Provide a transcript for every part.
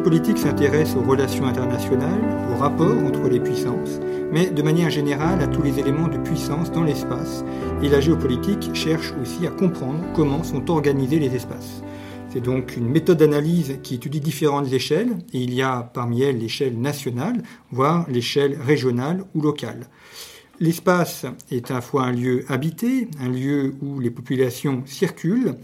géopolitique s'intéresse aux relations internationales, aux rapports entre les puissances, mais de manière générale à tous les éléments de puissance dans l'espace. Et la géopolitique cherche aussi à comprendre comment sont organisés les espaces. C'est donc une méthode d'analyse qui étudie différentes échelles, et il y a parmi elles l'échelle nationale, voire l'échelle régionale ou locale. L'espace est à la fois un lieu habité, un lieu où les populations circulent,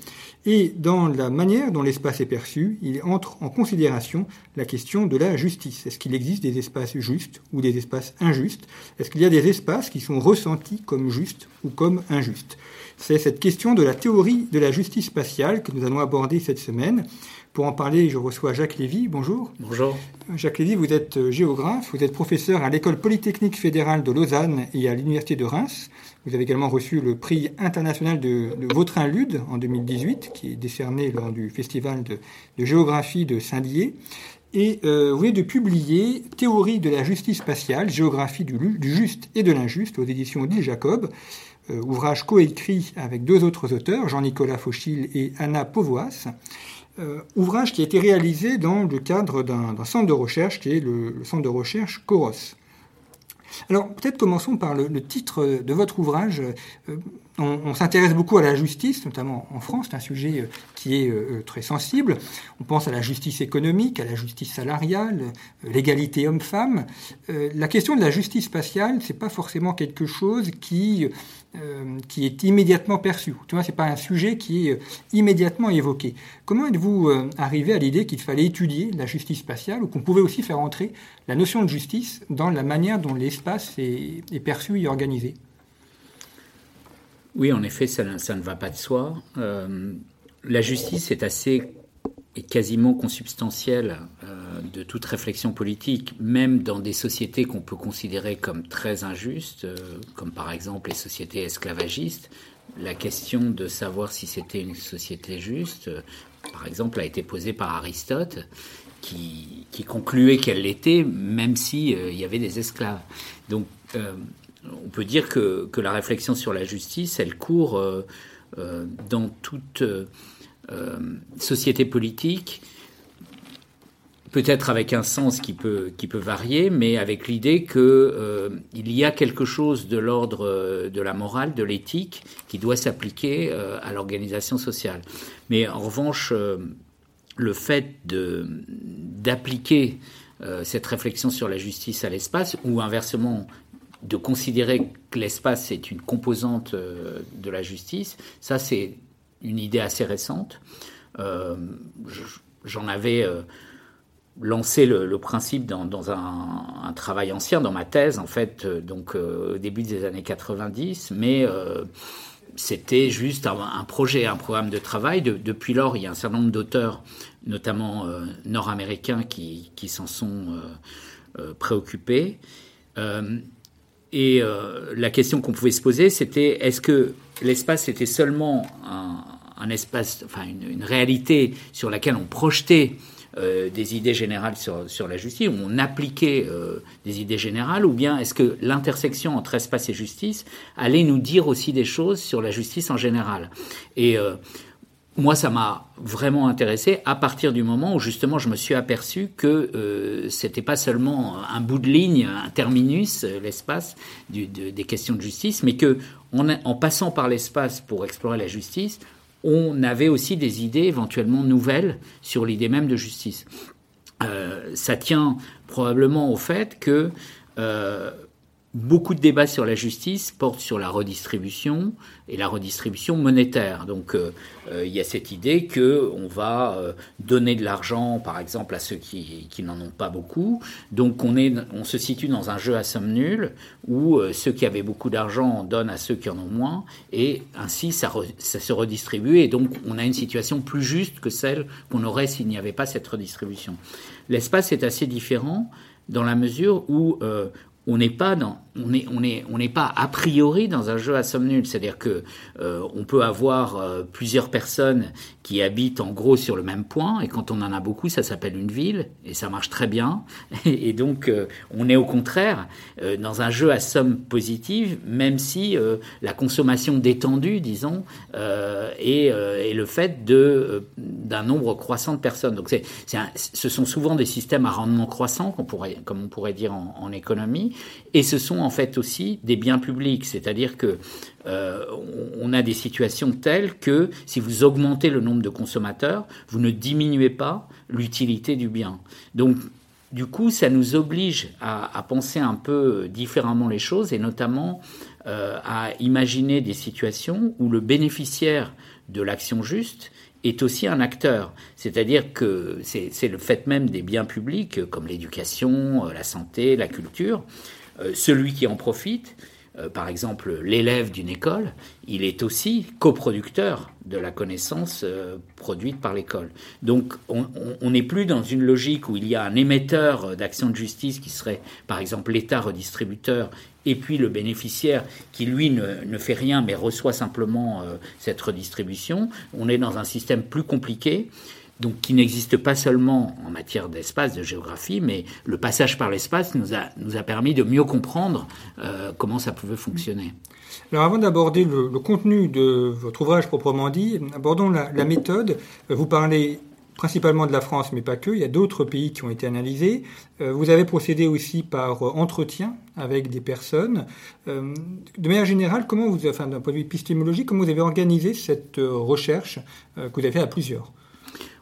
et dans la manière dont l'espace est perçu, il entre en considération la question de la justice. Est-ce qu'il existe des espaces justes ou des espaces injustes? Est-ce qu'il y a des espaces qui sont ressentis comme justes ou comme injustes? C'est cette question de la théorie de la justice spatiale que nous allons aborder cette semaine. Pour en parler, je reçois Jacques Lévy. Bonjour. Bonjour. Jacques Lévy, vous êtes euh, géographe, vous êtes professeur à l'École polytechnique fédérale de Lausanne et à l'Université de Reims. Vous avez également reçu le prix international de, Vautrin-Lude en 2018, qui est décerné lors du festival de, géographie de Saint-Dié. Et euh, vous venez de publier Théorie de la justice spatiale, géographie du, juste et de l'injuste aux éditions Odile Jacob, euh, ouvrage coécrit avec deux autres auteurs, Jean-Nicolas Fauchil et Anna Povoas. Euh, ouvrage qui a été réalisé dans le cadre d'un centre de recherche qui est le, centre de recherche Coros. Alors peut-être commençons par le, titre de votre ouvrage. Euh, on, s'intéresse beaucoup à la justice, notamment en France, c'est un sujet euh, qui est très sensible. On pense à la justice économique, à la justice salariale, l'égalité homme-femme. la question de la justice spatiale, c'est pas forcément quelque chose qui euh, est immédiatement perçu. Tu vois, c'est pas un sujet qui est euh, immédiatement évoqué. Comment êtes-vous euh, arrivé à l'idée qu'il fallait étudier la justice spatiale ou qu'on pouvait aussi faire entrer la notion de justice dans la manière dont l'espace est, perçu et organisé? Oui, en effet, ça, ne va pas de soi. la justice est assez est quasiment consubstantielle euh, de toute réflexion politique, même dans des sociétés qu'on peut considérer comme très injustes, euh, comme par exemple les sociétés esclavagistes. La question de savoir si c'était une société juste, euh, par exemple, a été posée par Aristote, qui, concluait qu'elle l'était, même s'il il y avait des esclaves. Donc, on peut dire que, que, la réflexion sur la justice, elle court dans toute euh, société politique, peut-être avec un sens qui peut, qui varier, mais avec l'idée qu'il euh, y a quelque chose de l'ordre euh, de la morale, de l'éthique, qui doit s'appliquer à l'organisation sociale. Mais en revanche, le fait d'appliquer cette réflexion sur la justice à l'espace, ou inversement de considérer que l'espace est une composante de la justice, ça c'est une idée assez récente. Euh, j'en avais euh, lancé le, principe dans, un, travail ancien, dans ma thèse, en fait, euh, donc au début des années 90, mais c'était juste un, projet, un programme de travail. depuis lors, il y a un certain nombre d'auteurs, notamment nord-américains, qui s'en sont préoccupés. Et la question qu'on pouvait se poser, c'était est-ce que l'espace était seulement un, espace, enfin une, réalité sur laquelle on projetait euh, des idées générales sur, sur, la justice, où on appliquait euh, des idées générales, ou bien est-ce que l'intersection entre espace et justice allait nous dire aussi des choses sur la justice en général? Euh, moi, ça m'a vraiment intéressé à partir du moment où justement je me suis aperçu que euh, c'était pas seulement un bout de ligne, un terminus, l'espace des questions de justice, mais que en passant par l'espace pour explorer la justice, on avait aussi des idées éventuellement nouvelles sur l'idée même de justice. Euh, ça tient probablement au fait que euh, beaucoup de débats sur la justice portent sur la redistribution et la redistribution monétaire. Donc euh, euh, il y a cette idée que on va euh, donner de l'argent, par exemple, à ceux qui, qui n'en ont pas beaucoup. Donc on, est, on se situe dans un jeu à somme nulle où ceux qui avaient beaucoup d'argent donnent à ceux qui en ont moins et ainsi ça, ça se redistribue et donc on a une situation plus juste que celle qu'on aurait s'il n'y avait pas cette redistribution. L'espace est assez différent dans la mesure où on n'est pas dans, on n'est on est, on pas a priori dans un jeu à somme nulle. C'est-à-dire que euh, on peut avoir euh, plusieurs personnes qui habitent en gros sur le même point, et quand on en a beaucoup, ça s'appelle une ville, et ça marche très bien. Et donc, euh, on est au contraire dans un jeu à somme positive, même si la consommation détendue, disons, est, le fait d'un nombre croissant de personnes. Donc, c'est, ce sont souvent des systèmes à rendement croissant, pourrait, comme on pourrait dire en, en économie, et ce sont en fait aussi des biens publics, c'est-à-dire que euh, on a des situations telles que si vous augmentez le nombre de consommateurs, vous ne diminuez pas l'utilité du bien. Donc du coup, ça nous oblige à, penser un peu différemment les choses et notamment euh, à imaginer des situations où le bénéficiaire de l'action juste est aussi un acteur. C'est-à-dire que c'est le fait même des biens publics comme l'éducation, la santé, la culture, euh, celui qui en profite, euh, par exemple l'élève d'une école, il est aussi coproducteur de la connaissance euh, produite par l'école. Donc on n'est plus dans une logique où il y a un émetteur d'action de justice qui serait par exemple l'État redistributeur et puis le bénéficiaire qui lui ne, fait rien mais reçoit simplement cette redistribution. On est dans un système plus compliqué donc qui n'existe pas seulement en matière d'espace, de géographie, mais le passage par l'espace nous a, nous a permis de mieux comprendre euh, comment ça pouvait fonctionner. Alors avant d'aborder le, contenu de votre ouvrage proprement dit, abordons la, méthode. Vous parlez principalement de la France, mais pas que. Il y a d'autres pays qui ont été analysés. Euh, vous avez procédé aussi par entretien avec des personnes. Euh, de manière générale, comment vous, d'un point de vue épistémologique, comment vous avez organisé cette recherche que vous avez fait à plusieurs?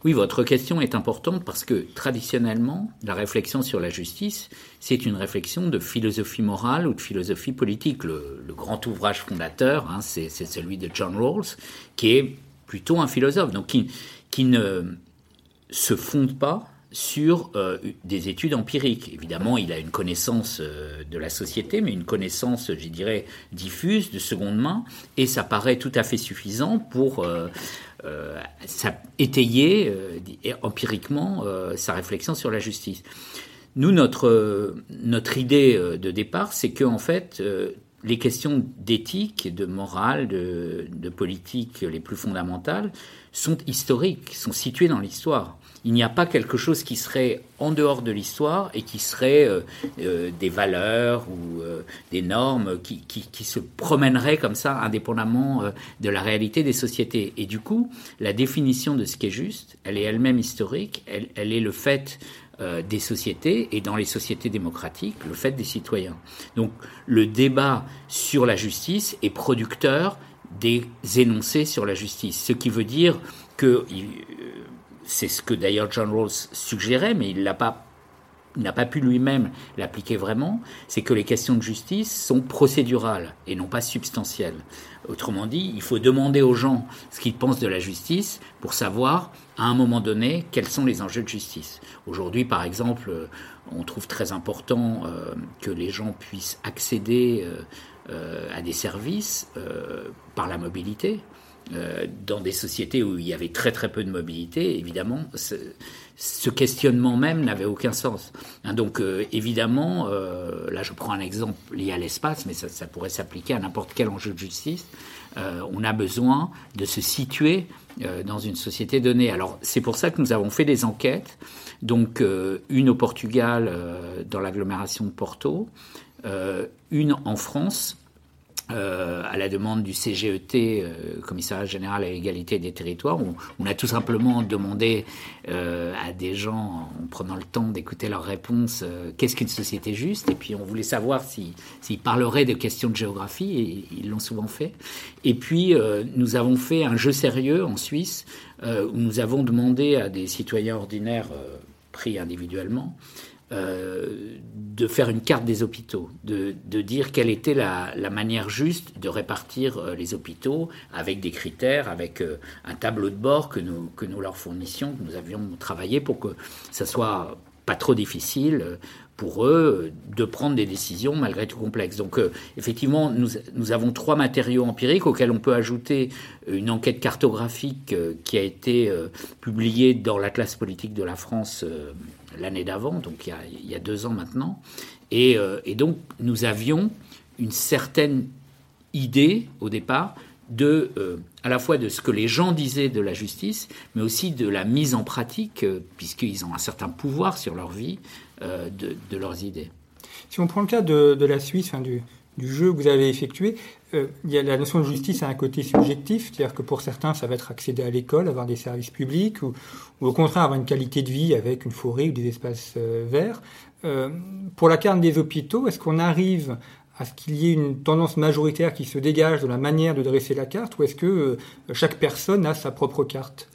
Oui, votre question est importante parce que traditionnellement, la réflexion sur la justice, c'est une réflexion de philosophie morale ou de philosophie politique. Le, grand ouvrage fondateur, hein, c'est celui de John Rawls, qui est plutôt un philosophe, donc qui, ne se fonde pas sur euh, des études empiriques. Évidemment, il a une connaissance euh, de la société, mais une connaissance, je dirais, diffuse, de seconde main, et ça paraît tout à fait suffisant pour euh, euh, ça euh, empiriquement euh, sa réflexion sur la justice. Nous, notre, notre idée de départ, c'est que en fait, les questions d'éthique, de morale, de, politique les plus fondamentales sont historiques, sont situées dans l'histoire il n'y a pas quelque chose qui serait en dehors de l'histoire et qui serait euh, euh, des valeurs ou euh, des normes qui, qui, se promèneraient comme ça indépendamment de la réalité des sociétés. Et du coup, la définition de ce qui est juste, elle est elle-même historique, elle, elle, est le fait des sociétés et dans les sociétés démocratiques, le fait des citoyens. Donc le débat sur la justice est producteur des énoncés sur la justice, ce qui veut dire que c'est ce que d'ailleurs John Rawls suggérait, mais il n'a pas pas pu lui-même l'appliquer vraiment, c'est que les questions de justice sont procédurales et non pas substantielles. Autrement dit, il faut demander aux gens ce qu'ils pensent de la justice pour savoir, à un moment donné, quels sont les enjeux de justice. Aujourd'hui, par exemple, on trouve très important euh, que les gens puissent accéder euh, euh, à des services par la mobilité. Euh, dans des sociétés où il y avait très très peu de mobilité, évidemment, ce, questionnement même n'avait aucun sens. Hein, donc euh, évidemment, euh, là je prends un exemple lié à l'espace, mais ça, ça pourrait s'appliquer à n'importe quel enjeu de justice. on a besoin de se situer dans une société donnée. Alors c'est pour ça que nous avons fait des enquêtes, donc une au Portugal dans l'agglomération de Porto, une en France euh, à la demande du CGET, euh, Commissariat général à l'égalité des territoires, où on a tout simplement demandé euh, à des gens, en prenant le temps d'écouter leurs réponses, qu'est-ce qu'une société juste, et puis on voulait savoir s'ils parleraient de questions de géographie, et ils l'ont souvent fait. Et puis nous avons fait un jeu sérieux en Suisse, où nous avons demandé à des citoyens ordinaires pris individuellement, euh, de faire une carte des hôpitaux, de, dire quelle était la, manière juste de répartir euh, les hôpitaux avec des critères, avec euh, un tableau de bord que nous, leur fournissions, que nous avions travaillé pour que ça soit pas trop difficile pour eux de prendre des décisions malgré tout complexes. Donc effectivement, nous, nous, avons trois matériaux empiriques auxquels on peut ajouter une enquête cartographique qui a été publiée dans l'Atlas politique de la France l'année d'avant, donc il y, a, deux ans maintenant. Et, et donc nous avions une certaine idée au départ de, euh, à la fois de ce que les gens disaient de la justice, mais aussi de la mise en pratique, euh, puisqu'ils ont un certain pouvoir sur leur vie, euh, de, leurs idées. Si on prend le cas de, la Suisse, du, du, jeu que vous avez effectué, il y a la notion de justice a un côté subjectif, c'est-à-dire que pour certains, ça va être accéder à l'école, avoir des services publics, ou, au contraire avoir une qualité de vie avec une forêt ou des espaces verts. pour la carte des hôpitaux, est-ce qu'on arrive à ce qu'il y ait une tendance majoritaire qui se dégage de la manière de dresser la carte, ou est-ce que euh, chaque personne a sa propre carte?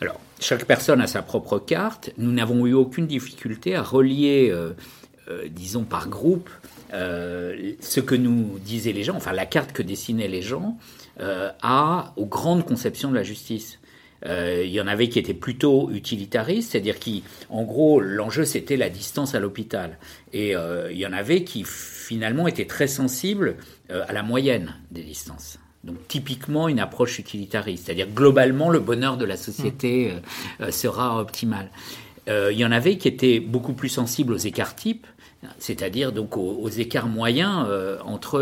Alors, chaque personne a sa propre carte. Nous n'avons eu aucune difficulté à relier, euh, euh, disons par groupe, ce que nous disaient les gens, enfin la carte que dessinaient les gens, à, aux grandes conceptions de la justice. il y en avait qui étaient plutôt utilitaristes, c'est-à-dire qui, en gros, l'enjeu c'était la distance à l'hôpital. Et il y en avait qui finalement était très sensible euh, à la moyenne des distances. Donc typiquement une approche utilitariste, c'est-à-dire globalement le bonheur de la société mmh. euh, euh, sera optimal. il y en avait qui étaient beaucoup plus sensibles aux écarts types, c'est-à-dire donc aux, écarts moyens entre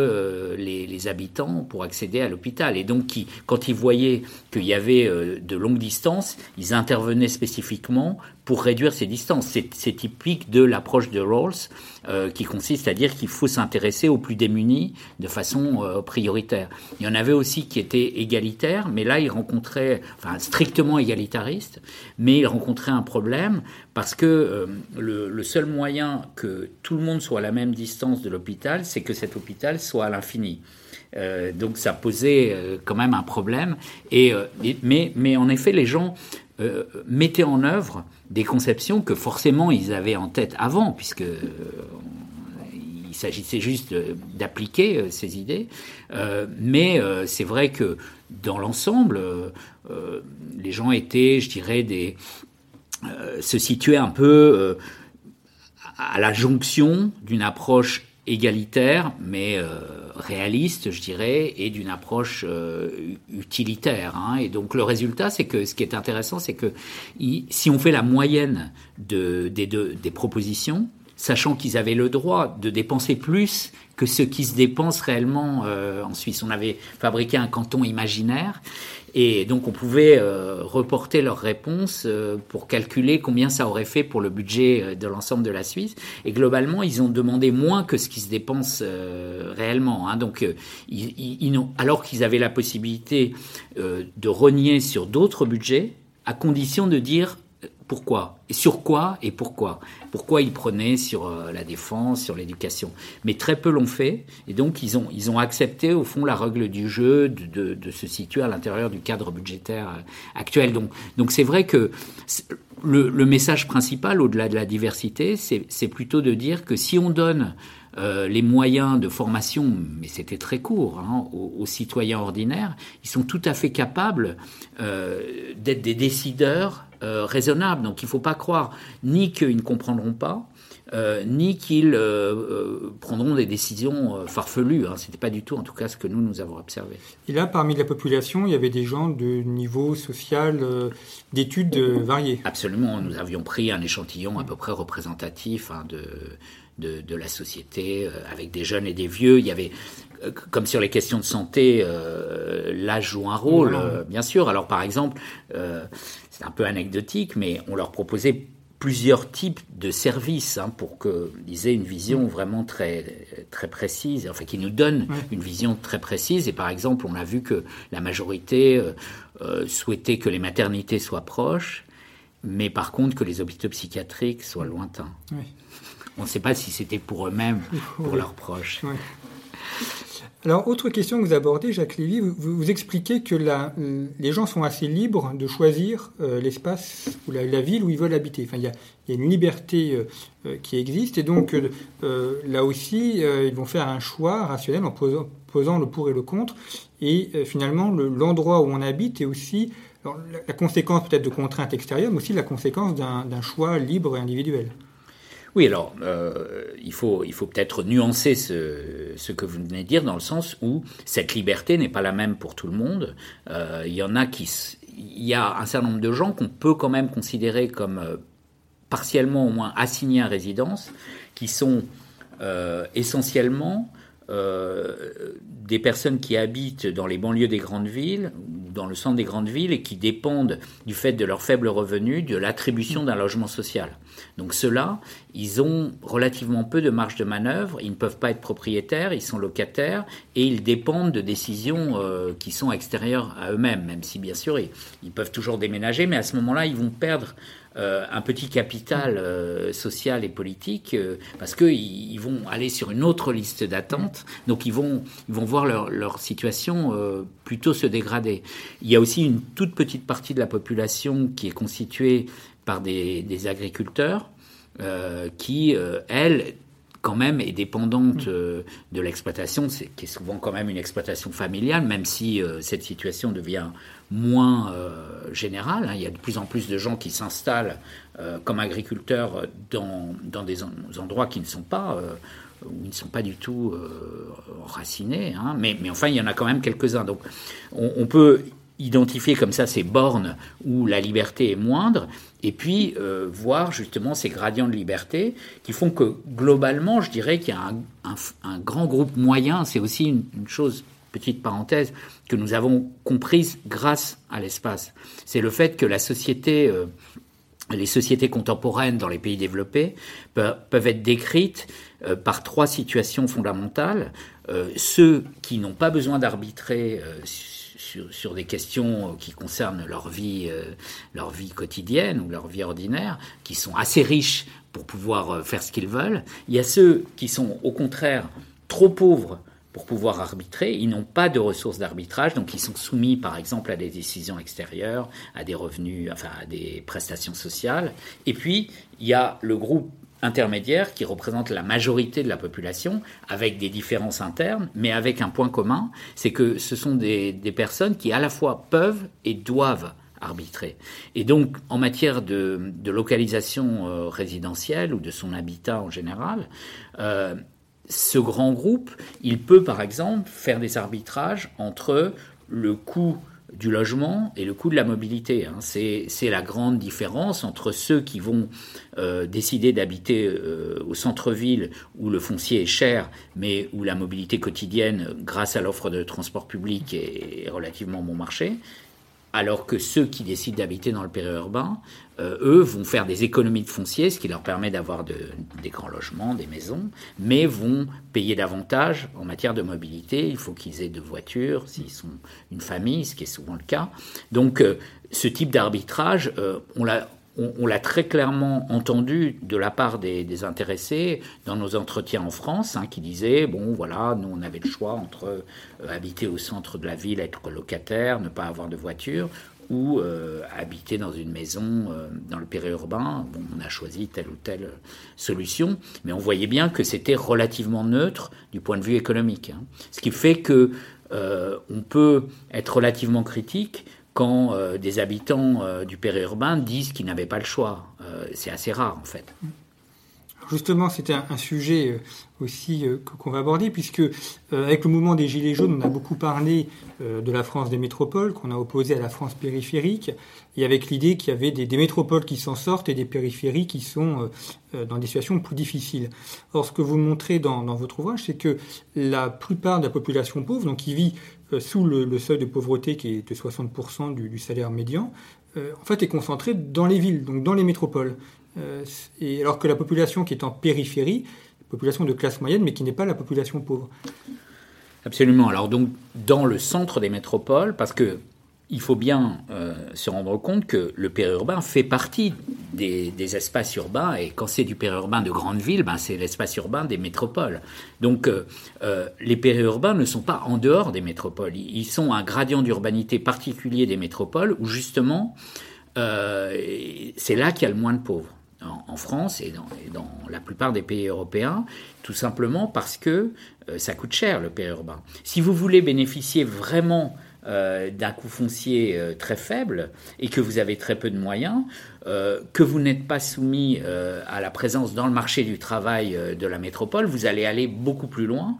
les, habitants pour accéder à l'hôpital. Et donc, qui, quand ils voyaient qu'il y avait de longues distances, ils intervenaient spécifiquement pour réduire ces distances. C'est typique de l'approche de Rawls, euh, qui consiste à dire qu'il faut s'intéresser aux plus démunis de façon euh, prioritaire. Il y en avait aussi qui étaient égalitaires, mais là, ils rencontraient, enfin, strictement égalitaristes, mais ils rencontraient un problème parce que euh, le, le, seul moyen que tout le monde soit à la même distance de l'hôpital, c'est que cet hôpital soit à l'infini. Euh, donc ça posait euh, quand même un problème. Et, mais, mais en effet, les gens euh, mettaient en œuvre des conceptions que forcément ils avaient en tête avant, puisque euh, il s'agissait juste d'appliquer euh, ces idées. mais c'est vrai que dans l'ensemble, les gens étaient, je dirais, des se situaient un peu à la jonction d'une approche égalitaire, mais réaliste, je dirais, et d'une approche euh, utilitaire. Hein. Et donc le résultat, c'est que ce qui est intéressant, c'est que si on fait la moyenne de, des, des propositions, sachant qu'ils avaient le droit de dépenser plus que ce qui se dépense réellement euh, en Suisse. On avait fabriqué un canton imaginaire et donc on pouvait euh, reporter leurs réponses euh, pour calculer combien ça aurait fait pour le budget de l'ensemble de la Suisse. Et globalement, ils ont demandé moins que ce qui se dépense réellement. Hein. Donc, alors qu'ils avaient la possibilité de renier sur d'autres budgets, à condition de dire pourquoi et sur quoi et pourquoi. Pourquoi ils prenaient sur euh, la défense sur l'éducation. Mais très peu l'ont fait et donc ils ont ils ont accepté au fond la règle du jeu de, de, se situer à l'intérieur du cadre budgétaire euh, actuel. Donc donc c'est vrai que le, message principal au-delà de la diversité c'est plutôt de dire que si on donne euh, les moyens de formation, mais c'était très court, hein, aux, citoyens ordinaires, ils sont tout à fait capables d'être des décideurs euh, raisonnables. Donc il ne faut pas croire ni qu'ils ne comprendront pas, euh, ni qu'ils euh, prendront des décisions farfelues. Hein. Ce n'était pas du tout, en tout cas, ce que nous, nous avons observé. Et là, parmi la population, il y avait des gens de niveau social, d'études variées. Absolument. Nous avions pris un échantillon à peu près représentatif hein, de, de, de, la société, avec des jeunes et des vieux. Il y avait comme sur les questions de santé, l'âge joue un rôle, bien sûr. Alors par exemple, c'est un peu anecdotique, mais on leur proposait plusieurs types de services hein, pour qu'ils aient une vision mm. vraiment très, très précise, enfin qui nous donnent une vision très précise. Et par exemple, on a vu que la majorité euh, euh, souhaitait que les maternités soient proches, mais par contre que les hôpitaux psychiatriques soient lointains. On ne sait pas si c'était pour eux-mêmes, pour leurs proches. Alors, autre question que vous abordez, Jacques Lévy, vous, expliquez que les gens sont assez libres de choisir euh, l'espace ou la, ville où ils veulent habiter. Enfin, il y a, une liberté euh, euh, qui existe et donc là aussi, ils vont faire un choix rationnel en posant, le pour et le contre. Et finalement, l'endroit où on habite est aussi la, conséquence peut-être de contraintes extérieures, mais aussi la conséquence d'un choix libre et individuel. Oui, alors il faut, il faut peut-être nuancer ce, ce, que vous venez de dire dans le sens où cette liberté n'est pas la même pour tout le monde. il y en a qui, il y a un certain nombre de gens qu'on peut quand même considérer comme euh, partiellement au moins assignés à résidence, qui sont euh, essentiellement euh, des personnes qui habitent dans les banlieues des grandes villes, dans le centre des grandes villes, et qui dépendent du fait de leur faible revenu de l'attribution d'un logement social. Donc ceux-là, ils ont relativement peu de marge de manœuvre, ils ne peuvent pas être propriétaires, ils sont locataires, et ils dépendent de décisions euh, qui sont extérieures à eux-mêmes, même si bien sûr ils peuvent toujours déménager, mais à ce moment-là, ils vont perdre euh, un petit capital euh, social et politique euh, parce qu'ils ils vont aller sur une autre liste d'attente, donc ils vont, ils vont voir leur, leur situation plutôt se dégrader. Il y a aussi une toute petite partie de la population qui est constituée par des, des agriculteurs qui, elles, quand même est dépendante euh, de l'exploitation, qui est souvent quand même une exploitation familiale, même si euh, cette situation devient moins euh, générale. Hein. Il y a de plus en plus de gens qui s'installent comme agriculteurs dans, dans, des endroits qui ne sont pas où ils ne sont pas du tout racinés, hein. mais, mais, enfin il y en a quand même quelques-uns. Donc on, on peut identifier comme ça ces bornes où la liberté est moindre, et puis euh, voir justement ces gradients de liberté qui font que globalement, je dirais qu'il y a un, grand groupe moyen, c'est aussi une, chose, petite parenthèse, que nous avons comprise grâce à l'espace. C'est le fait que la société... Euh, les sociétés contemporaines dans les pays développés peuvent, être décrites euh, par trois situations fondamentales. ceux qui n'ont pas besoin d'arbitrer sur, des questions qui concernent leur vie, euh, leur vie quotidienne ou leur vie ordinaire, qui sont assez riches pour pouvoir euh, faire ce qu'ils veulent. Il y a ceux qui sont au contraire trop pauvres pour pouvoir arbitrer. Ils n'ont pas de ressources d'arbitrage, donc ils sont soumis par exemple à des décisions extérieures, à des revenus, enfin à des prestations sociales. Et puis, il y a le groupe intermédiaires qui représentent la majorité de la population, avec des différences internes, mais avec un point commun, c'est que ce sont des, personnes qui à la fois peuvent et doivent arbitrer. Et donc, en matière de, localisation euh, résidentielle ou de son habitat en général, euh, ce grand groupe, il peut par exemple faire des arbitrages entre le coût du logement et le coût de la mobilité. Hein. C'est la grande différence entre ceux qui vont euh, décider d'habiter euh, au centre-ville où le foncier est cher, mais où la mobilité quotidienne, grâce à l'offre de transport public, est relativement bon marché, alors que ceux qui décident d'habiter dans le périurbain, euh, eux, vont faire des économies de foncier, ce qui leur permet d'avoir des grands logements, des maisons, mais vont payer davantage en matière de mobilité. Il faut qu'ils aient de voitures, s'ils sont une famille, ce qui est souvent le cas. Donc, euh, ce type d'arbitrage, euh, on l'a on, l'a très clairement entendu de la part des, intéressés dans nos entretiens en France, hein, qui disaient bon voilà, nous on avait le choix entre euh, habiter au centre de la ville, être locataire, ne pas avoir de voiture, ou euh, habiter dans une maison euh, dans le périurbain. On a choisi telle ou telle solution, mais on voyait bien que c'était relativement neutre du point de vue économique. Hein. Ce qui fait que on peut être relativement critique quand euh, des habitants euh, du périurbain disent qu'ils n'avaient pas le choix. Euh, c'est assez rare en fait. Justement, c'était un, sujet aussi qu'on va aborder, puisque avec le mouvement des Gilets jaunes, on a beaucoup parlé de la France des métropoles, qu'on a opposé à la France périphérique, et avec l'idée qu'il y avait des, métropoles qui s'en sortent et des périphéries qui sont dans des situations plus difficiles. Or, ce que vous montrez dans, votre ouvrage, c'est que la plupart de la population pauvre, donc qui vit sous le, seuil de pauvreté qui est de 60% du, salaire médian, euh, en fait est concentrée dans les villes, donc dans les métropoles. Euh, et alors que la population qui est en périphérie, population de classe moyenne, mais qui n'est pas la population pauvre. Absolument. Alors donc dans le centre des métropoles, parce que il faut bien euh, se rendre compte que le périurbain fait partie des, espaces urbains, et quand c'est du périurbain de grandes villes, ben c'est l'espace urbain des métropoles. Donc euh, euh, les périurbains ne sont pas en dehors des métropoles, ils sont un gradient d'urbanité particulier des métropoles, où justement c'est là qu'il y a le moins de pauvres. En, France et dans, et dans, la plupart des pays européens, tout simplement parce que ça coûte cher le périurbain. Si vous voulez bénéficier vraiment d'un coût foncier très faible et que vous avez très peu de moyens, que vous n'êtes pas soumis à la présence dans le marché du travail de la métropole, vous allez aller beaucoup plus loin.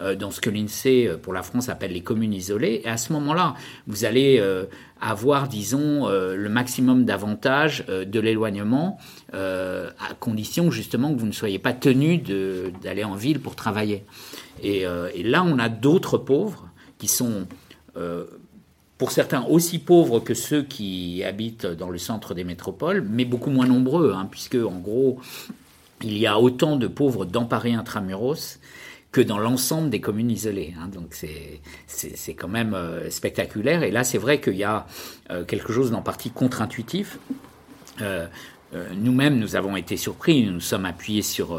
Euh, dans ce que l'INSEE euh, pour la France appelle les communes isolées. Et à ce moment-là, vous allez euh, avoir, disons, le maximum d'avantages de l'éloignement, à condition justement que vous ne soyez pas tenu d'aller en ville pour travailler. Et là, on a d'autres pauvres qui sont pour certains aussi pauvres que ceux qui habitent dans le centre des métropoles, mais beaucoup moins nombreux, hein, puisque en gros, il y a autant de pauvres dans Paris intramuros que dans l'ensemble des communes isolées. Hein. Donc c'est quand même euh, spectaculaire. Et là, c'est vrai qu'il y a euh, quelque chose d'en partie contre-intuitif. Euh, nous-mêmes, nous avons été surpris. Nous nous sommes appuyés sur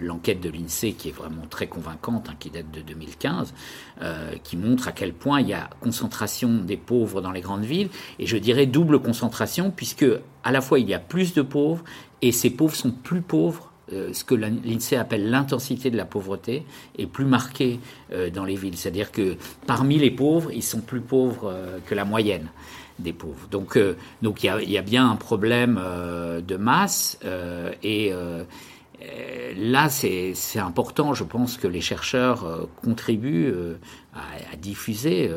l'enquête de l'INSEE qui est vraiment très convaincante, hein, qui date de 2015, qui montre à quel point il y a concentration des pauvres dans les grandes villes. Et je dirais double concentration, puisque à la fois il y a plus de pauvres et ces pauvres sont plus pauvres euh, ce que l'INSEE appelle l'intensité de la pauvreté est plus marquée euh, dans les villes. C'est-à-dire que parmi les pauvres, ils sont plus pauvres euh, que la moyenne des pauvres. Donc, donc il y a, bien un problème de masse et euh, là, c'est important. Je pense que les chercheurs euh, contribuent euh, à, diffuser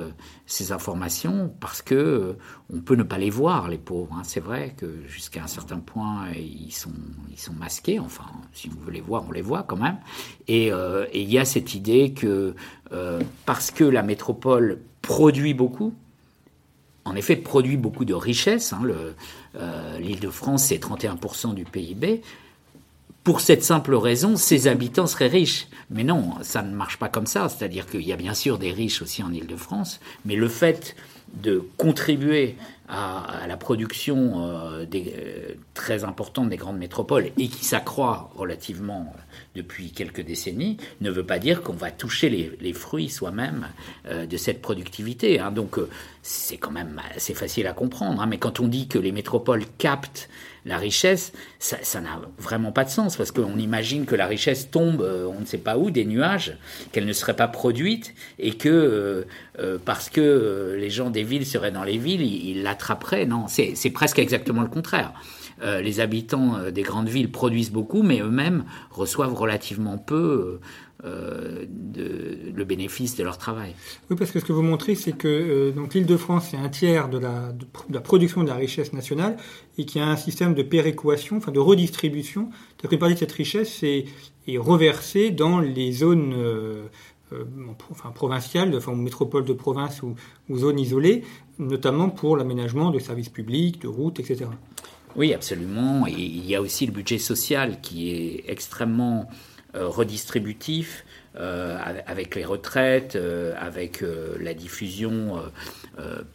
ces informations parce que on peut ne pas les voir, les pauvres. Hein. C'est vrai que jusqu'à un certain point, ils sont, ils sont masqués. Enfin, si on veut les voir, on les voit quand même. Et il y a cette idée que parce que la métropole produit beaucoup, en effet, produit beaucoup de richesses. Hein, L'Île-de-France, c'est 31% du PIB pour cette simple raison, ses habitants seraient riches. Mais non, ça ne marche pas comme ça. C'est-à-dire qu'il y a bien sûr des riches aussi en Ile-de-France, mais le fait de contribuer à, la production euh, des, euh, très importante des grandes métropoles et qui s'accroît relativement euh, depuis quelques décennies, ne veut pas dire qu'on va toucher les, fruits soi-même de cette productivité. Hein. Donc c'est quand même assez facile à comprendre. Hein. Mais quand on dit que les métropoles captent la richesse, ça n'a vraiment pas de sens parce qu'on imagine que la richesse tombe, euh, on ne sait pas où, des nuages, qu'elle ne serait pas produite et que euh, euh, parce que les gens des villes seraient dans les villes, ils l'attraperaient. Non, c'est presque exactement le contraire. Les habitants des grandes villes produisent beaucoup, mais eux-mêmes reçoivent relativement peu euh, le bénéfice de leur travail. Oui, parce que ce que vous montrez, c'est que euh, l'Île-de-France, c'est un tiers de la, la, production de la richesse nationale et qu'il y a un système de péréquation, enfin de redistribution. Qu'une partie de cette richesse est, est reversée dans les zones euh, euh provinciales, enfin métropoles de province ou, ou zones isolées, notamment pour l'aménagement de services publics, de routes, etc. Oui, absolument. Il y a aussi le budget social qui est extrêmement euh, redistributif euh, avec les retraites, euh, avec la diffusion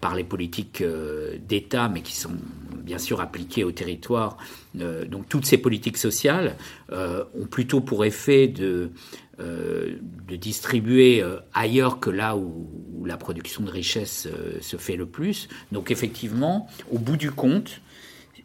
par les politiques d'État, mais qui sont bien sûr appliquées au territoire. donc toutes ces politiques sociales ont plutôt pour effet de, de distribuer ailleurs que là où, la production de richesse se fait le plus. Donc effectivement, au bout du compte,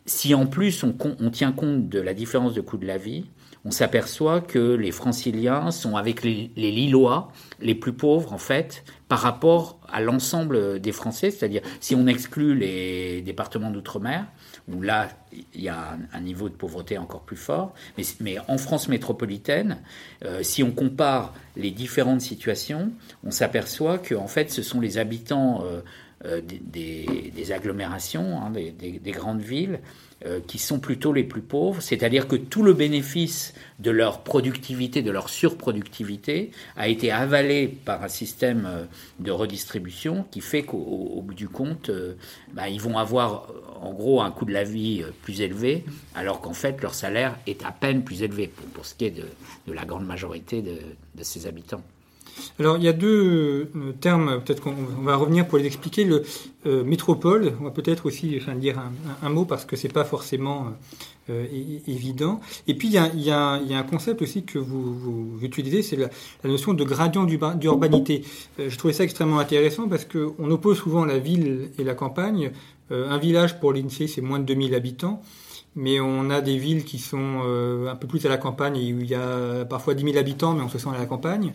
si en plus on, tient compte de la différence de coût de la vie, on s'aperçoit que les franciliens sont avec les, Lillois les plus pauvres en fait par rapport à l'ensemble des Français, c'est-à-dire si on exclut les départements d'outre-mer, où là il y a un, niveau de pauvreté encore plus fort, mais, en France métropolitaine, euh, si on compare les différentes situations, on s'aperçoit que en fait ce sont les habitants euh, euh, des, agglomérations, hein, des, grandes villes, euh, qui sont plutôt les plus pauvres, c'est-à-dire que tout le bénéfice de leur productivité, de leur surproductivité, a été avalé par un système euh, de redistribution qui fait qu'au bout du compte, bah, ils vont avoir en gros un coût de la vie plus élevé, alors qu'en fait leur salaire est à peine plus élevé pour, ce qui est de, la grande majorité de, de ces habitants. Alors il y a deux euh, termes, peut-être qu'on va revenir pour les expliquer. Le euh, métropole, on va peut-être aussi dire un, mot parce que c'est pas forcément euh, évident. Et puis il y, a, un concept aussi que vous, utilisez, c'est la, notion de gradient d'urbanité. je trouvais ça extrêmement intéressant parce qu'on oppose souvent la ville et la campagne. un village pour l'INSEE, c'est moins de 2000 habitants. mais on a des villes qui sont un peu plus à la campagne, où il y a parfois 10 000 habitants, mais on se sent à la campagne.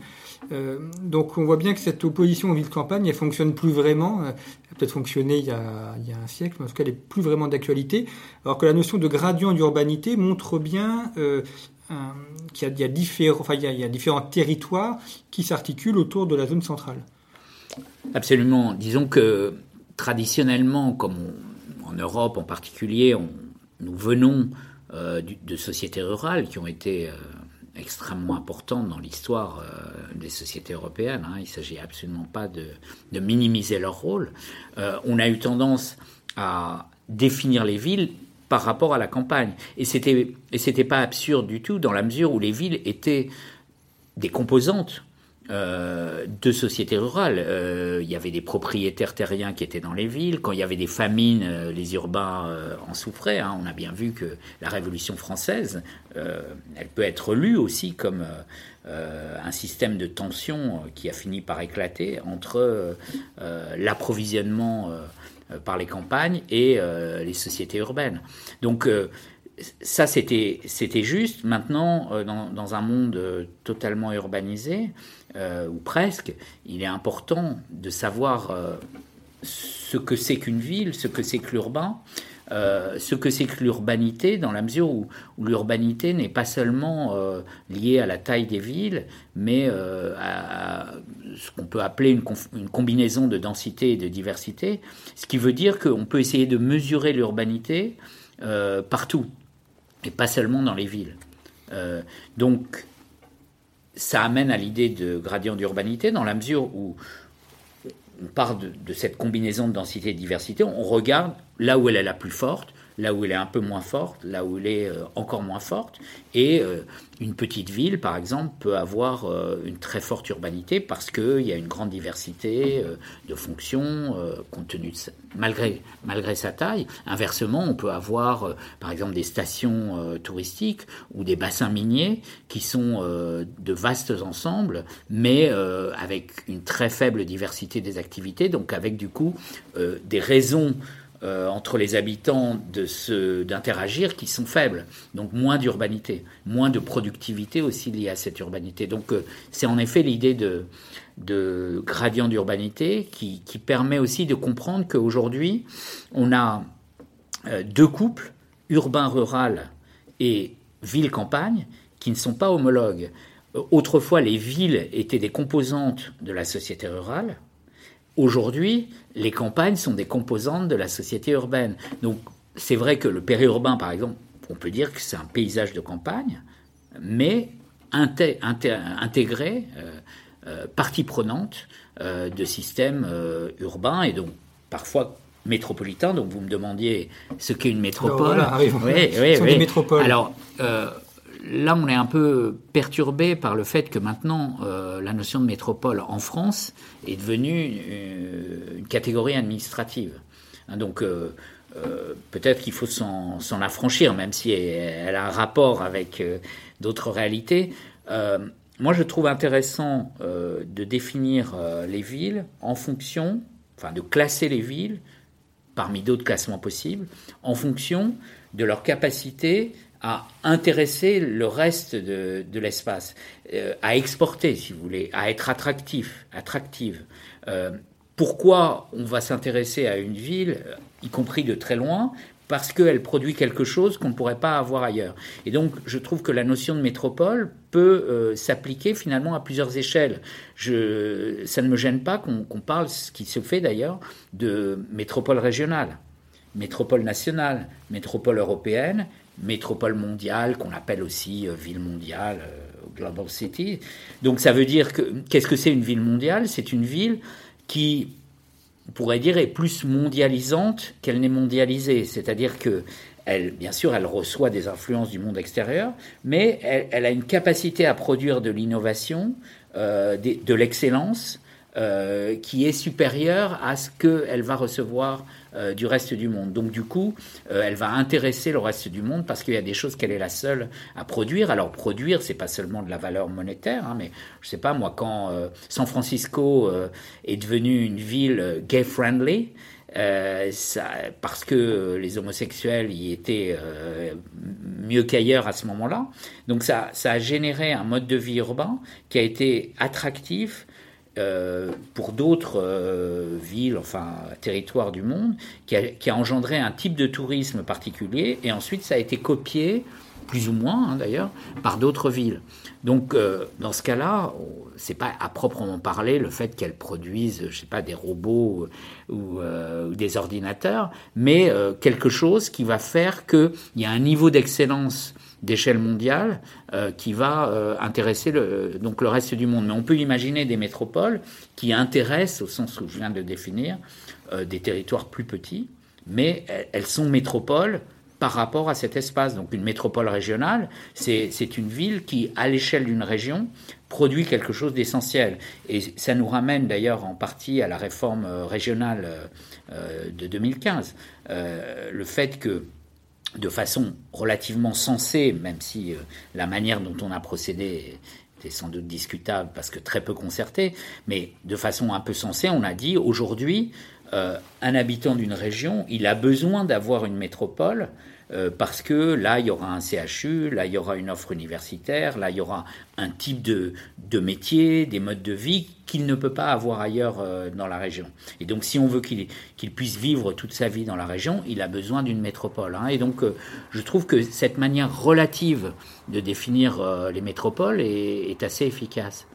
Euh, donc on voit bien que cette opposition aux villes-campagnes, elle fonctionne plus vraiment. Elle a peut-être fonctionné il y a, un siècle, mais en tout cas, elle n'est plus vraiment d'actualité. Alors que la notion de gradient d'urbanité montre bien euh, qu'il y, a différents, territoires qui s'articulent autour de la zone centrale. Absolument. Disons que traditionnellement, comme en Europe en particulier, nous venons euh, de sociétés rurales qui ont été euh, extrêmement importantes dans l'histoire euh, des sociétés européennes. Hein. Il ne s'agit absolument pas de, minimiser leur rôle. on a eu tendance à définir les villes par rapport à la campagne. Et c'était et c'était pas absurde du tout dans la mesure où les villes étaient des composantes euh, de sociétés rurales. Euh, il y avait des propriétaires terriens qui étaient dans les villes. Quand il y avait des famines, euh, les urbains en souffraient. Hein. On a bien vu que la Révolution française, elle peut être lue aussi comme un système de tension qui a fini par éclater entre l'approvisionnement par les campagnes et les sociétés urbaines. Donc ça, c'était, juste. Maintenant, dans, un monde totalement urbanisé, euh, ou presque, il est important de savoir euh, ce que c'est qu'une ville, ce que c'est que l'urbain, euh, ce que c'est que l'urbanité, dans la mesure où, l'urbanité n'est pas seulement liée à la taille des villes, mais à, ce qu'on peut appeler une, une, combinaison de densité et de diversité, ce qui veut dire qu'on peut essayer de mesurer l'urbanité partout, et pas seulement dans les villes. donc, ça amène à l'idée de gradient d'urbanité dans la mesure où on part de, cette combinaison de densité et de diversité, on regarde là où elle est la plus forte, là où elle est un peu moins forte, là où elle est euh, encore moins forte. Et euh, une petite ville, par exemple, peut avoir euh, une très forte urbanité parce qu'il y a une grande diversité de fonctions, compte tenu malgré, malgré sa taille. Inversement, on peut avoir, par exemple, des stations touristiques ou des bassins miniers qui sont de vastes ensembles, mais avec une très faible diversité des activités, donc avec du coup des raisons euh, entre les habitants d'interagir qui sont faibles. Donc moins d'urbanité, moins de productivité aussi liée à cette urbanité. Donc euh, c'est en effet l'idée de, de gradient d'urbanité qui, qui, permet aussi de comprendre qu'aujourd'hui, on a euh, deux couples, urbain-rural et ville-campagne, qui ne sont pas homologues. Autrefois, les villes étaient des composantes de la société rurale, Aujourd'hui, les campagnes sont des composantes de la société urbaine. Donc, c'est vrai que le périurbain, par exemple, on peut dire que c'est un paysage de campagne, mais intégré, euh, euh, partie prenante euh, de systèmes urbains et donc parfois métropolitains. Donc, vous me demandiez ce qu'est une métropole. Alors, voilà, oui, oui, oui. Des métropoles. Alors, là, on est un peu perturbé par le fait que maintenant, euh, la notion de métropole en France est devenue euh, une, catégorie administrative. Hein, donc, euh, peut-être qu'il faut s'en affranchir, même si elle, a un rapport avec d'autres réalités. moi, je trouve intéressant de définir les villes en fonction, enfin, de classer les villes parmi d'autres classements possibles, en fonction de leur capacité à intéresser le reste de, de l'espace, euh, à exporter, si vous voulez, à être attractif, attractive. Euh, pourquoi on va s'intéresser à une ville, y compris de très loin? Parce qu'elle produit quelque chose qu'on ne pourrait pas avoir ailleurs. Et donc, je trouve que la notion de métropole peut euh, s'appliquer finalement à plusieurs échelles. Ça ne me gêne pas qu'on parle, ce qui se fait d'ailleurs, de métropole régionale métropole nationale, métropole européenne, métropole mondiale, qu'on appelle aussi euh, ville mondiale, euh, Global City. Donc ça veut dire que, qu'est-ce que c'est une ville mondiale? C'est une ville qui, on pourrait dire, est plus mondialisante qu'elle n'est mondialisée. C'est-à-dire que elle, bien sûr, elle reçoit des influences du monde extérieur, mais elle, a une capacité à produire de l'innovation, euh, de, l'excellence, qui est supérieure à ce qu'elle va recevoir du reste du monde. Donc du coup, elle va intéresser le reste du monde parce qu'il y a des choses qu'elle est la seule à produire. Alors produire, c'est pas seulement de la valeur monétaire, hein, mais je sais pas moi quand San Francisco est devenu une ville gay friendly. Euh, ça, parce que les homosexuels y étaient euh, mieux qu'ailleurs à ce moment-là. Donc ça, ça a généré un mode de vie urbain qui a été attractif euh, pour d'autres villes, enfin territoires du monde, qui a, engendré un type de tourisme particulier, et ensuite ça a été copié, plus ou moins hein, d'ailleurs, par d'autres villes. Donc, euh, dans ce cas-là, c'est pas à proprement parler le fait qu'elles produisent, je sais pas, des robots ou, euh, des ordinateurs, mais euh, quelque chose qui va faire qu'il y a un niveau d'excellence d'échelle mondiale qui va intéresser le, donc le reste du monde. Mais on peut imaginer des métropoles qui intéressent, au sens où je viens de définir, des territoires plus petits, mais elles sont métropoles par rapport à cet espace. Donc une métropole régionale, c'est une ville qui, à l'échelle d'une région, produit quelque chose d'essentiel. Et ça nous ramène d'ailleurs en partie à la réforme euh, régionale euh, euh, de 2015. le fait que de façon relativement sensée, même si la manière dont on a procédé était sans doute discutable parce que très peu concertée, mais de façon un peu sensée, on a dit aujourd'hui, euh, un habitant d'une région, il a besoin d'avoir une métropole euh, parce que là, il y aura un CHU, là, il y aura une offre universitaire, là, il y aura un type de, de métier, des modes de vie qu'il ne peut pas avoir ailleurs euh, dans la région. Et donc, si on veut qu'il puisse vivre toute sa vie dans la région, il a besoin d'une métropole. Hein. Et donc, je trouve que cette manière relative de définir les métropoles est assez efficace.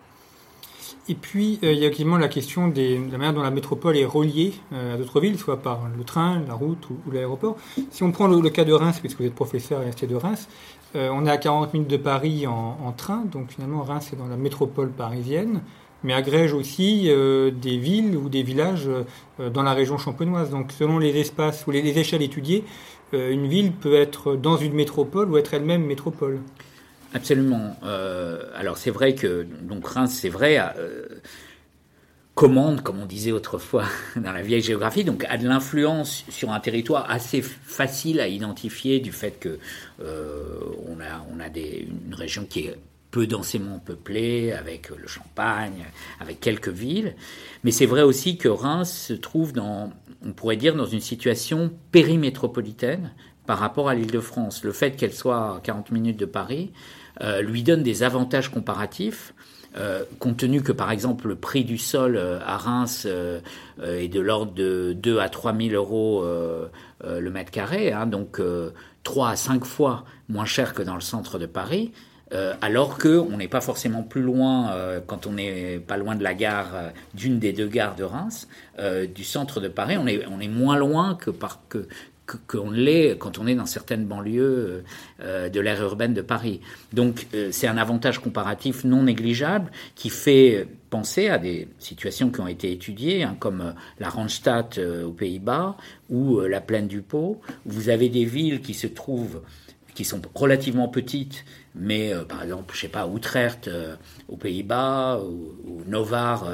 Et puis, euh, il y a également la question de la manière dont la métropole est reliée euh, à d'autres villes, soit par le train, la route ou, l'aéroport. Si on prend le, cas de Reims, puisque vous êtes professeur à l'Université de Reims, euh, on est à 40 minutes de Paris en, train, donc finalement Reims est dans la métropole parisienne, mais agrège aussi des villes ou des villages dans la région champenoise. Donc selon les espaces ou les échelles étudiées, une ville peut être dans une métropole ou être elle-même métropole. Absolument. Euh, alors c'est vrai que donc Reims, c'est vrai, euh, commande, comme on disait autrefois dans la vieille géographie, donc a de l'influence sur un territoire assez facile à identifier du fait que euh, on a on a une région qui est peu densément peuplée, avec le Champagne, avec quelques villes. Mais c'est vrai aussi que Reims se trouve dans, on pourrait dire, dans une situation périmétropolitaine par rapport à l'île de France. Le fait qu'elle soit à 40 minutes de Paris lui donne des avantages comparatifs. Euh, compte tenu que par exemple le prix du sol euh, à Reims est de l'ordre de 2 à 3 000 euros le mètre carré, hein, donc 3 à 5 fois moins cher que dans le centre de Paris, alors que on n'est pas forcément plus loin quand on n'est pas loin de la gare d'une des deux gares de Reims, du centre de Paris, on est, moins loin que, par, qu'on l'est quand on est dans certaines banlieues euh, de l'ère urbaine de Paris. Donc euh, c'est un avantage comparatif non négligeable qui fait penser à des situations qui ont été étudiées, hein, comme euh, la Randstad aux Pays-Bas ou la Plaine du Pau, où vous avez des villes qui se trouvent qui sont relativement petites, mais par exemple, je sais pas, Utrecht aux Pays-Bas ou, Novar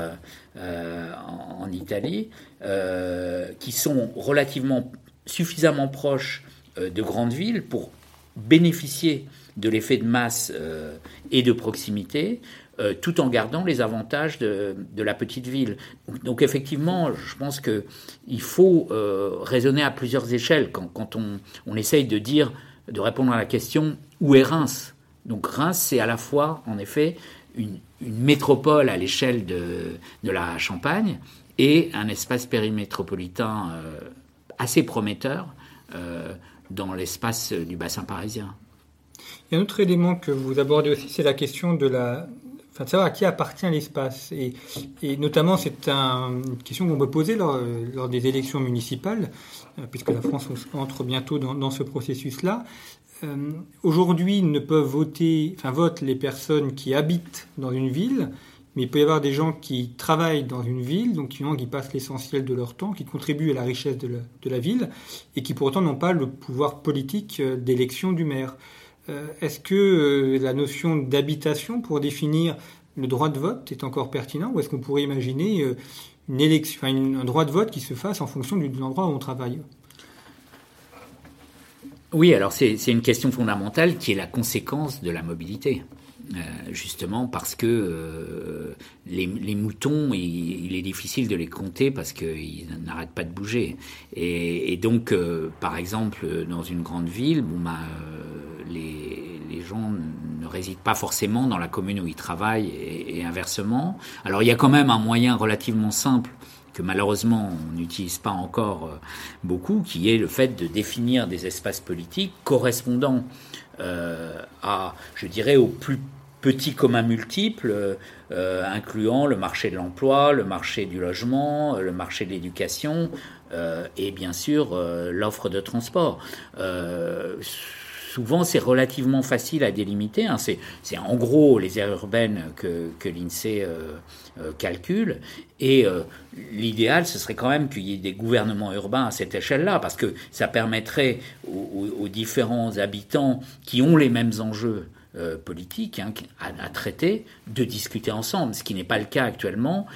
en, en, Italie, qui sont relativement suffisamment proche euh, de grandes villes pour bénéficier de l'effet de masse euh, et de proximité, euh, tout en gardant les avantages de, la petite ville. Donc, effectivement, je pense qu'il faut raisonner à plusieurs échelles quand, on, on, essaye de dire, de répondre à la question où est Reims? Donc Reims, c'est à la fois, en effet, une, métropole à l'échelle de, de, la Champagne et un espace périmétropolitain assez prometteur euh, dans l'espace du bassin parisien. Il y a un autre élément que vous abordez aussi, c'est la question de la, enfin, savoir à qui appartient l'espace. Et, notamment, c'est une question qu'on peut poser lors, des élections municipales, euh, puisque la France entre bientôt dans, dans ce processus-là. Euh, Aujourd'hui, ne peuvent voter, enfin, votent les personnes qui habitent dans une ville, mais il peut y avoir des gens qui travaillent dans une ville, donc qui, qui passent l'essentiel de leur temps, qui contribuent à la richesse de la, ville, et qui pourtant n'ont pas le pouvoir politique euh, d'élection du maire. Euh, est-ce que euh, la notion d'habitation, pour définir le droit de vote est encore pertinent ou est-ce qu'on pourrait imaginer une élection, un droit de vote qui se fasse en fonction de l'endroit où on travaille? Oui, alors c'est une question fondamentale qui est la conséquence de la mobilité. Euh, justement parce que euh, les, moutons, il, est difficile de les compter parce qu'ils n'arrêtent pas de bouger. Et, donc, euh, par exemple, dans une grande ville, bon, bah, les, les, gens ne résident pas forcément dans la commune où ils travaillent et, et inversement. Alors, il y a quand même un moyen relativement simple que malheureusement on n'utilise pas encore beaucoup, qui est le fait de définir des espaces politiques correspondant à, je dirais, au plus petits communs multiples, euh, incluant le marché de l'emploi, le marché du logement, le marché de l'éducation euh, et bien sûr euh, l'offre de transport souvent c'est relativement facile à délimiter. Hein. C'est, en gros les aires urbaines que, que l'INSEE calcule. Et l'idéal, ce serait quand même qu'il y ait des gouvernements urbains à cette échelle-là, parce que ça permettrait aux différents habitants qui ont les mêmes enjeux euh, politique hein, à, traiter, de discuter ensemble, ce qui n'est pas le cas actuellement.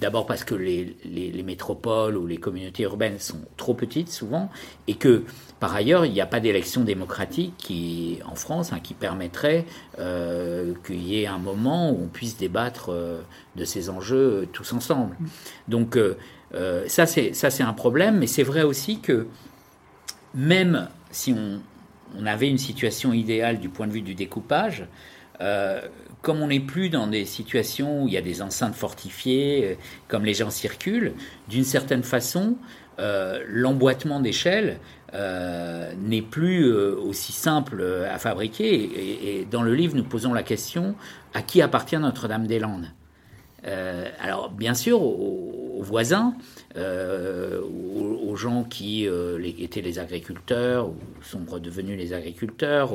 D'abord parce que les, métropoles ou les communautés urbaines sont trop petites souvent, et que par ailleurs il n'y a pas d'élection démocratique qui, en France hein, qui permettrait euh, qu'il y ait un moment où on puisse débattre euh, de ces enjeux tous ensemble. Donc ça c'est un problème, mais c'est vrai aussi que même si on, on avait une situation idéale du point de vue du découpage. Euh, comme on n'est plus dans des situations où il y a des enceintes fortifiées, euh, comme les gens circulent, d'une certaine façon, euh, l'emboîtement d'échelle n'est plus aussi simple à fabriquer. Et, dans le livre, nous posons la question à qui appartient Notre-Dame-des-Landes? Alors, bien sûr, aux voisins, euh, aux, gens qui euh, étaient les agriculteurs ou sont redevenus les agriculteurs,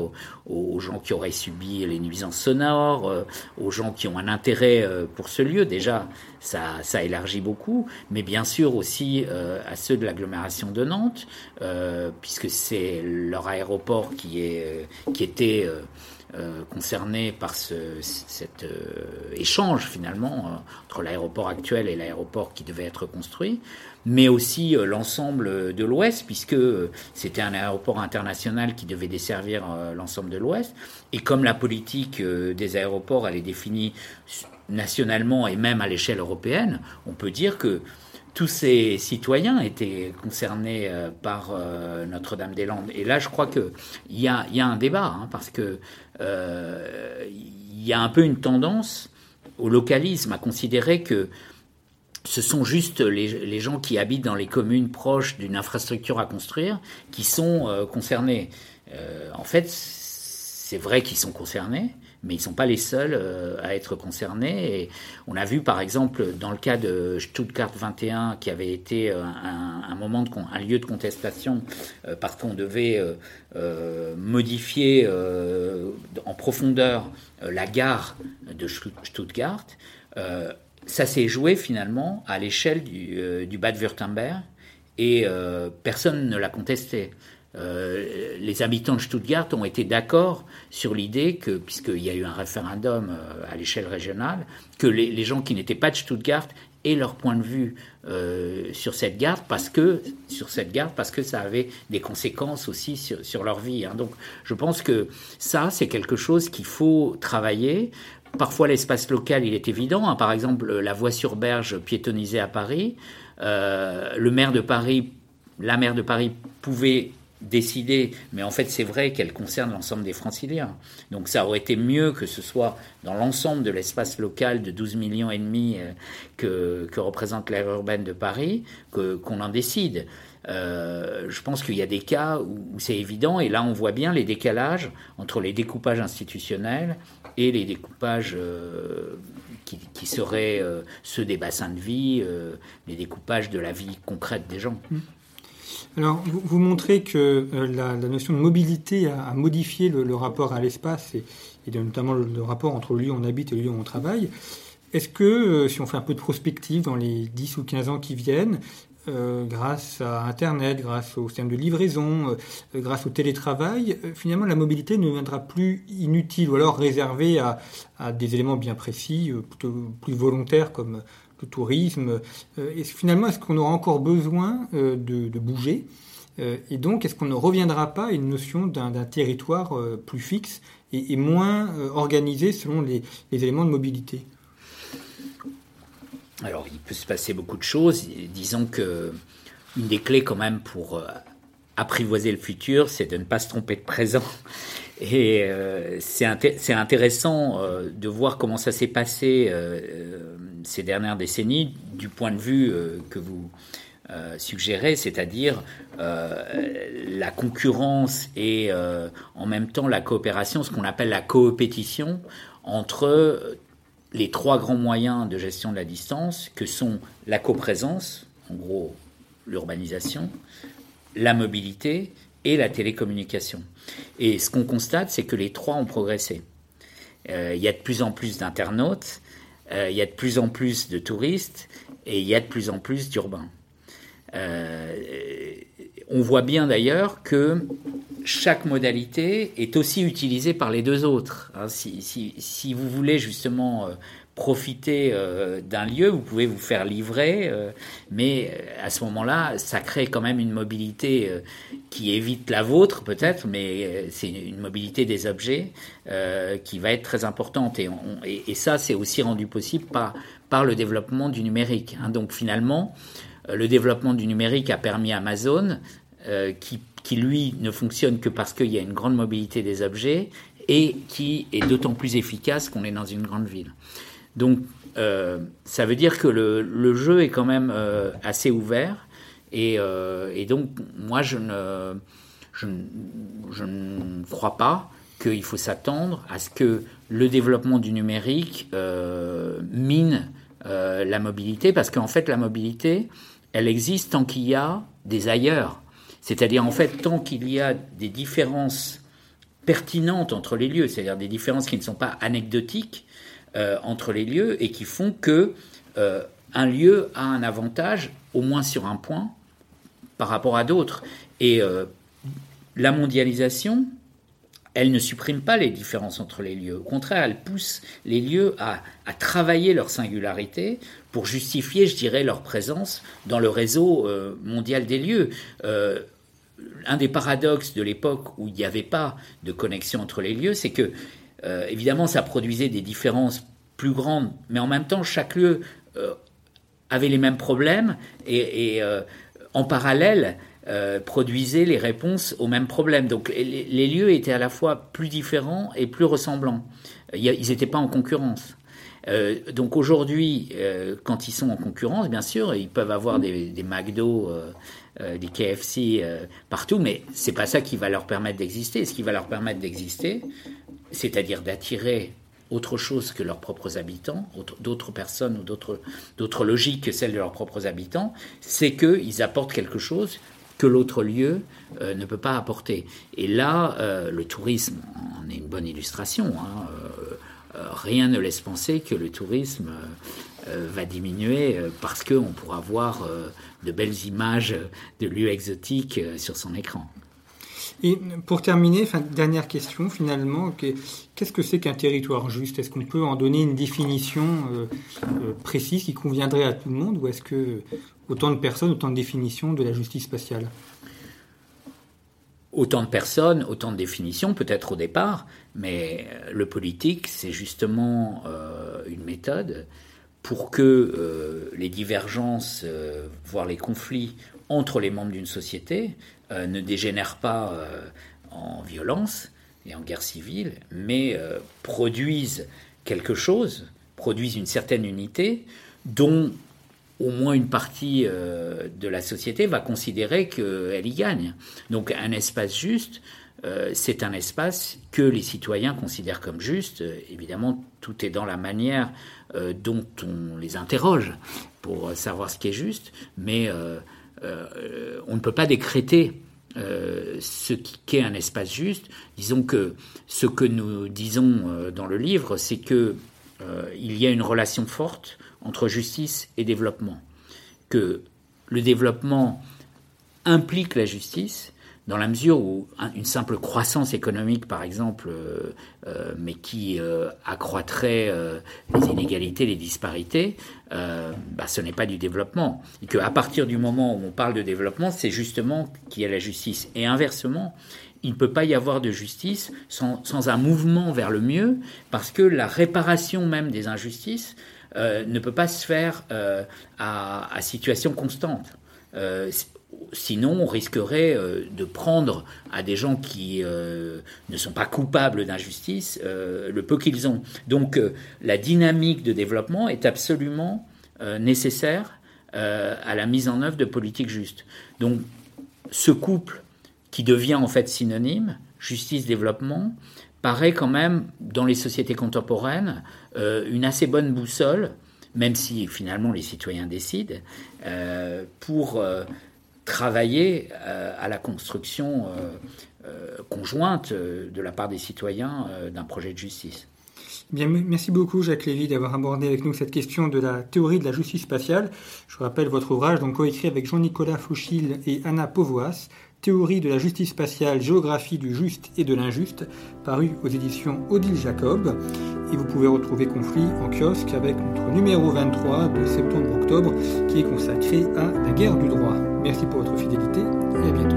aux, gens qui auraient subi les nuisances sonores, euh, aux gens qui ont un intérêt pour ce lieu. Déjà, ça, ça élargit beaucoup, mais bien sûr aussi à ceux de l'agglomération de Nantes, puisque c'est leur aéroport qui, est, qui était euh, concernés par ce, cet euh, échange finalement euh, entre l'aéroport actuel et l'aéroport qui devait être construit, mais aussi l'ensemble de l'Ouest, puisque c'était un aéroport international qui devait desservir l'ensemble de l'Ouest. Et comme la politique des aéroports, elle est définie nationalement et même à l'échelle européenne, on peut dire que tous ces citoyens étaient concernés euh, par euh, Notre-Dame-des-Landes. Et là, je crois qu'il y a, un débat, hein, parce que euh, y a un peu une tendance au localisme, à considérer que ce sont juste les, gens qui habitent dans les communes proches d'une infrastructure à construire qui sont concernés. en fait, c'est vrai qu'ils sont concernés, mais ils ne sont pas les seuls euh, à être concernés. On a vu par exemple dans le cas de Stuttgart 21, qui avait été euh, un, moment un lieu de contestation euh, parce qu'on devait modifier en profondeur la gare de Stuttgart. ça s'est joué finalement à l'échelle du, du Bad-Württemberg et personne ne l'a contesté. Euh, les habitants de Stuttgart ont été d'accord sur l'idée que, puisqu'il y a eu un référendum euh, à l'échelle régionale, que les, gens qui n'étaient pas de Stuttgart aient leur point de vue euh, sur cette gare parce que sur cette parce que ça avait des conséquences aussi sur, leur vie. Hein. Donc, je pense que ça, c'est quelque chose qu'il faut travailler. Parfois, l'espace local, il est évident. Hein. Par exemple, la voie sur berge piétonnisée à Paris. le maire de Paris, la maire de Paris pouvait décidée, mais en fait c'est vrai qu'elle concerne l'ensemble des franciliens. Donc ça aurait été mieux que ce soit dans l'ensemble de l'espace local de 12 millions et demi euh, que, représente l'aire urbaine de Paris, qu'on en décide. Euh, je pense qu'il y a des cas où, c'est évident, et là on voit bien les décalages entre les découpages institutionnels et les découpages euh, qui, qui, seraient ceux des bassins de vie, les découpages de la vie concrète des gens. Mmh. Alors, vous, montrez que euh, la, notion de mobilité a, modifié le, rapport à l'espace et, notamment le, rapport entre le lieu où on habite et le lieu où on travaille. Est-ce que, euh, si on fait un peu de prospective dans les 10 ou 15 ans qui viennent, grâce à Internet, grâce au système de livraison, grâce au télétravail, finalement la mobilité ne deviendra plus inutile ou alors réservée à des éléments bien précis, plutôt plus volontaires comme le tourisme. et finalement, est-ce qu'on aura encore besoin de, de bouger et donc, est-ce qu'on ne reviendra pas à une notion d'un territoire plus fixe et, moins organisé selon les, éléments de mobilité? Alors, il peut se passer beaucoup de choses. Disons que une des clés quand même pour euh, apprivoiser le futur, c'est de ne pas se tromper de présent. Et euh, c'est intéressant euh, de voir comment ça s'est passé ces dernières décennies du point de vue que vous suggérez, c'est-à-dire la concurrence et en même temps la coopération, ce qu'on appelle la coopétition entre les trois grands moyens de gestion de la distance, que sont la coprésence, en gros l'urbanisation, la mobilité et la télécommunication. Et ce qu'on constate, c'est que les trois ont progressé. Euh, il y a de plus en plus d'internautes, euh, il y a de plus en plus de touristes et il y a de plus en plus d'urbains. Euh, on voit bien d'ailleurs que chaque modalité est aussi utilisée par les deux autres. Hein, si, vous voulez justement euh, profiter euh, d'un lieu, vous pouvez vous faire livrer, euh, mais à ce moment-là, ça crée quand même une mobilité qui évite la vôtre peut-être, mais c'est une mobilité des objets qui va être très importante. Et, ça, c'est aussi rendu possible par, par le développement du numérique. Hein. Donc finalement, le développement du numérique a permis à Amazon, qui qui lui ne fonctionne que parce qu'il y a une grande mobilité des objets et qui est d'autant plus efficace qu'on est dans une grande ville. Donc euh, ça veut dire que le, jeu est quand même euh, assez ouvert euh, et, donc moi je ne, je, ne crois pas qu'il faut s'attendre à ce que le développement du numérique mine la mobilité parce qu'en fait la mobilité elle existe tant qu'il y a des ailleurs. C'est-à-dire, en fait, tant qu'il y a des différences pertinentes entre les lieux, c'est-à-dire des différences qui ne sont pas anecdotiques euh, entre les lieux et qui font que euh, un lieu a un avantage, au moins sur un point, par rapport à d'autres. Et euh, la mondialisation, elle ne supprime pas les différences entre les lieux. Au contraire, elle pousse les lieux à, travailler leur singularité pour justifier, je dirais, leur présence dans le réseau mondial des lieux un des paradoxes de l'époque où il n'y avait pas de connexion entre les lieux, c'est que, euh, évidemment, ça produisait des différences plus grandes, mais en même temps, chaque lieu euh, avait les mêmes problèmes et, euh, en parallèle, produisait les réponses aux mêmes problèmes. Donc les, lieux étaient à la fois plus différents et plus ressemblants. Ils n'étaient pas en concurrence. donc aujourd'hui, quand ils sont en concurrence, bien sûr, ils peuvent avoir des, des McDo des KFC partout, mais c'est pas ça qui va leur permettre d'exister. Ce qui va leur permettre d'exister, c'est-à-dire d'attirer autre chose que leurs propres habitants, d'autres personnes ou d'autres logiques que celles de leurs propres habitants, c'est qu'ils apportent quelque chose que l'autre lieu euh, ne peut pas apporter. Et là, le tourisme en est une bonne illustration. Hein, rien ne laisse penser que le tourisme va diminuer parce qu'on pourra voir de belles images de lieux exotiques euh, sur son écran. Et pour terminer, dernière question finalement, qu'est-ce que c'est qu'un territoire juste? Est-ce qu'on peut en donner une définition euh, euh, précise qui conviendrait à tout le monde ou est-ce que autant de personnes, autant de définitions de la justice spatiale? Autant de personnes, autant de définitions peut-être au départ, mais le politique, c'est justement une méthode pour que euh, les divergences, euh, voire les conflits entre les membres d'une société euh, ne dégénèrent pas en violence et en guerre civile, mais produisent quelque chose, produisent une certaine unité dont au moins une partie de la société va considérer qu'elle y gagne. Donc un espace juste, c'est un espace que les citoyens considèrent comme juste. Évidemment, tout est dans la manière euh, dont on les interroge pour savoir ce qui est juste, mais euh, euh, on ne peut pas décréter ce qu'est un espace juste. Disons que ce que nous disons dans le livre, c'est que il y a une relation forte entre justice et développement, que le développement implique la justice, dans la mesure où une simple croissance économique, par exemple, euh, euh, mais qui euh, accroîtrait les inégalités, les disparités, bah, ce n'est pas du développement. Et qu'à partir du moment où on parle de développement, c'est justement qu'il y a la justice. Et inversement, il ne peut pas y avoir de justice sans, un mouvement vers le mieux, parce que la réparation même des injustices ne peut pas se faire à, situation constante. Sinon, on risquerait euh, de prendre à des gens qui euh, ne sont pas coupables d'injustice euh, le peu qu'ils ont. Donc, la dynamique de développement est absolument nécessaire à la mise en œuvre de politiques justes. Donc, ce couple qui devient en fait synonyme, justice-développement, paraît quand même, dans les sociétés contemporaines, une assez bonne boussole, même si finalement les citoyens décident, pour travailler euh, à la construction euh, euh, conjointe de la part des citoyens d'un projet de justice. Bien, merci beaucoup Jacques Lévy d'avoir abordé avec nous cette question de la théorie de la justice spatiale. Je rappelle votre ouvrage, donc coécrit avec Jean-Nicolas Fouchil et Anna Povoas, Théorie de la justice spatiale, géographie du juste et de l'injuste, paru aux éditions Odile Jacob. Et vous pouvez retrouver Conflit en kiosque avec notre numéro 23 de septembre-octobre qui est consacré à la guerre du droit. Merci pour votre fidélité et à bientôt.